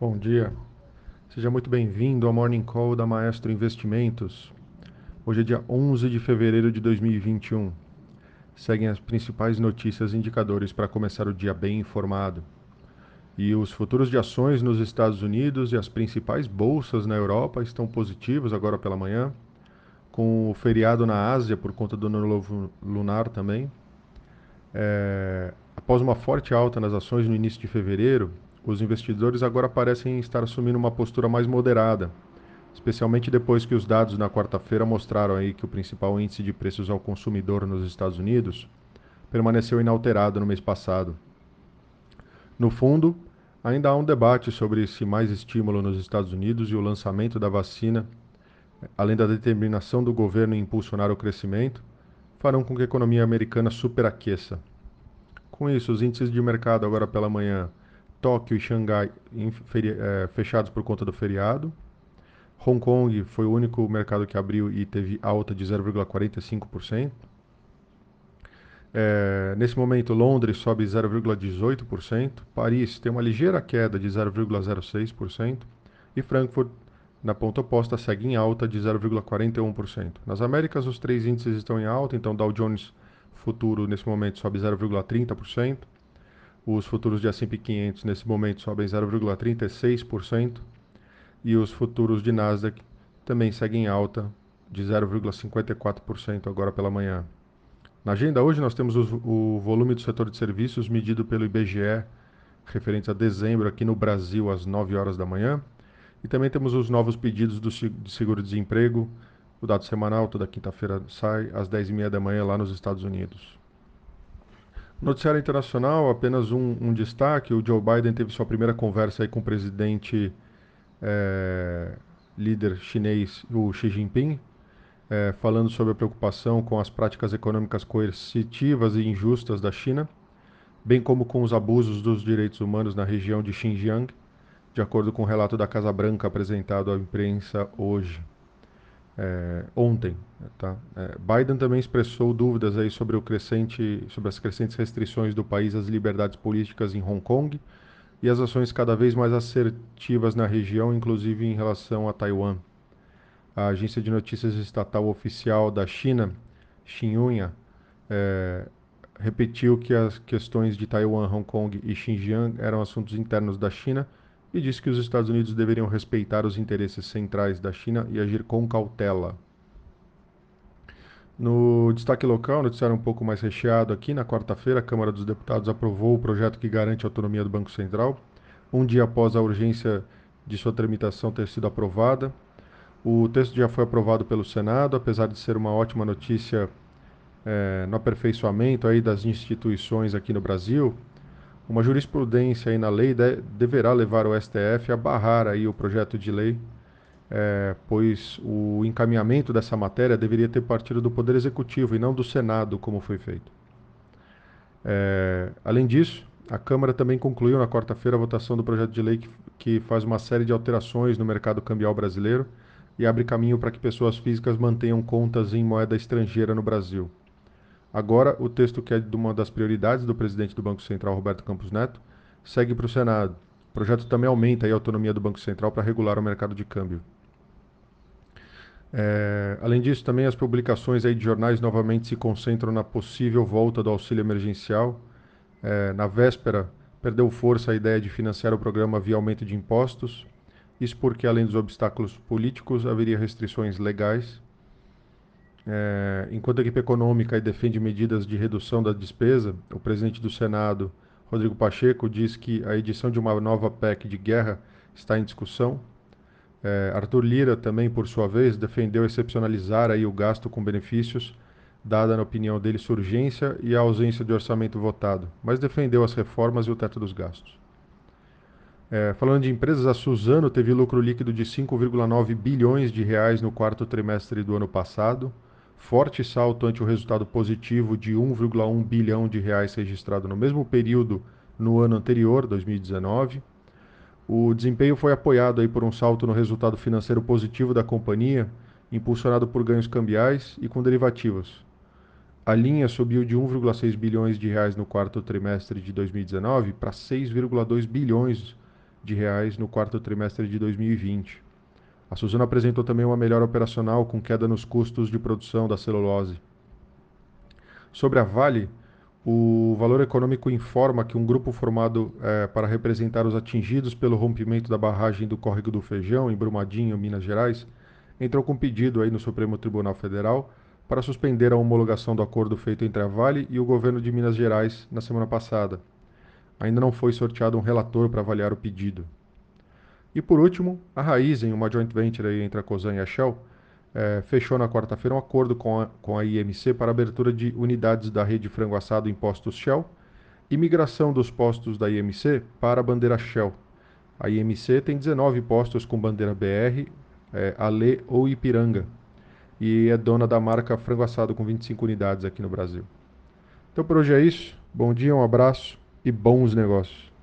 Bom dia. Seja muito bem-vindo ao Morning Call da Maestro Investimentos. Hoje é dia 11 de fevereiro de 2021. Seguem as principais notícias e indicadores para começar o dia bem informado. E os futuros de ações nos Estados Unidos e as principais bolsas na Europa estão positivos agora pela manhã, com o feriado na Ásia por conta do novo lunar também. É, após uma forte alta nas ações no início de fevereiro, os investidores agora parecem estar assumindo uma postura mais moderada, especialmente depois que os dados na quarta-feira mostraram aí que o principal índice de preços ao consumidor nos Estados Unidos permaneceu inalterado no mês passado. No fundo, ainda há um debate sobre se mais estímulo nos Estados Unidos e o lançamento da vacina, além da determinação do governo em impulsionar o crescimento, farão com que a economia americana superaqueça. Com isso, os índices de mercado agora pela manhã Tóquio e Xangai é, fechados por conta do feriado. Hong Kong foi o único mercado que abriu e teve alta de 0,45%. É, nesse momento, Londres sobe 0,18%, Paris tem uma ligeira queda de 0,06% e Frankfurt, na ponta oposta, segue em alta de 0,41%. Nas Américas, os três índices estão em alta, então Dow Jones Futuro nesse momento sobe 0,30%, os futuros de S&P 500 nesse momento sobem 0,36% e os futuros de Nasdaq também seguem alta de 0,54% agora pela manhã. Na agenda hoje nós temos o, volume do setor de serviços medido pelo IBGE referente a dezembro aqui no Brasil às 9 horas da manhã. E também temos os novos pedidos do de seguro-desemprego. O dado semanal toda quinta-feira sai às 10h30 da manhã lá nos Estados Unidos. Noticiário internacional, apenas um, um, destaque: o Joe Biden teve sua primeira conversa aí com o presidente é, líder chinês, o Xi Jinping, é, falando sobre a preocupação com as práticas econômicas coercitivas e injustas da China, bem como com os abusos dos direitos humanos na região de Xinjiang, de acordo com o relato da Casa Branca apresentado à imprensa hoje é, ontem. Tá? É, Biden também expressou dúvidas aí sobre, o crescente, sobre as crescentes restrições do país às liberdades políticas em Hong Kong e as ações cada vez mais assertivas na região, inclusive em relação a Taiwan. A agência de notícias estatal oficial da China, Xinhua, é, repetiu que as questões de Taiwan, Hong Kong e Xinjiang eram assuntos internos da China e disse que os Estados Unidos deveriam respeitar os interesses centrais da China e agir com cautela. No destaque local, noticiário um pouco mais recheado aqui, na quarta-feira, a Câmara dos Deputados aprovou o projeto que garante a autonomia do Banco Central, um dia após a urgência de sua tramitação ter sido aprovada. O texto já foi aprovado pelo Senado, apesar de ser uma ótima notícia é, no aperfeiçoamento aí das instituições aqui no Brasil, uma jurisprudência aí na lei de, deverá levar o STF a barrar aí o projeto de lei, é, pois o encaminhamento dessa matéria deveria ter partido do Poder Executivo e não do Senado, como foi feito. É, além disso, a Câmara também concluiu na quarta-feira a votação do projeto de lei que, que faz uma série de alterações no mercado cambial brasileiro e abre caminho para que pessoas físicas mantenham contas em moeda estrangeira no Brasil. Agora, o texto que é de uma das prioridades do presidente do Banco Central, Roberto Campos Neto, segue para o Senado. O projeto também aumenta a autonomia do Banco Central para regular o mercado de câmbio. É, além disso, também as publicações aí de jornais novamente se concentram na possível volta do auxílio emergencial. É, na véspera, perdeu força a ideia de financiar o programa via aumento de impostos. Isso porque, além dos obstáculos políticos, haveria restrições legais. É, enquanto a equipe econômica defende medidas de redução da despesa, o presidente do Senado, Rodrigo Pacheco, diz que a edição de uma nova PEC de guerra está em discussão. É, Arthur Lira também, por sua vez, defendeu excepcionalizar aí o gasto com benefícios, dada, na opinião dele, sua urgência e a ausência de orçamento votado, mas defendeu as reformas e o teto dos gastos. É, falando de empresas, a Suzano teve lucro líquido de 5,9 bilhões de reais no quarto trimestre do ano passado, forte salto ante o resultado positivo de 1,1 bilhão de reais registrado no mesmo período no ano anterior, 2019. O desempenho foi apoiado aí por um salto no resultado financeiro positivo da companhia, impulsionado por ganhos cambiais e com derivativos. A linha subiu de 1,6 bilhões de reais no quarto trimestre de 2019 para 6,2 bilhões de reais no quarto trimestre de 2020. A Suzano apresentou também uma melhora operacional com queda nos custos de produção da celulose. Sobre a Vale, o Valor Econômico informa que um grupo formado é, para representar os atingidos pelo rompimento da barragem do Córrego do Feijão, em Brumadinho, Minas Gerais, entrou com pedido aí no Supremo Tribunal Federal para suspender a homologação do acordo feito entre a Vale e o governo de Minas Gerais na semana passada. Ainda não foi sorteado um relator para avaliar o pedido. E por último, a Raizen, uma joint venture entre a Cosan e a Shell, é, fechou na quarta-feira um acordo com a, com a IMC para abertura de unidades da rede frango assado em postos Shell e migração dos postos da IMC para a bandeira Shell. A IMC tem 19 postos com bandeira BR, é, ou Ipiranga e é dona da marca Frango Assado com 25 unidades aqui no Brasil. Então por hoje é isso. Bom dia, um abraço e bons negócios.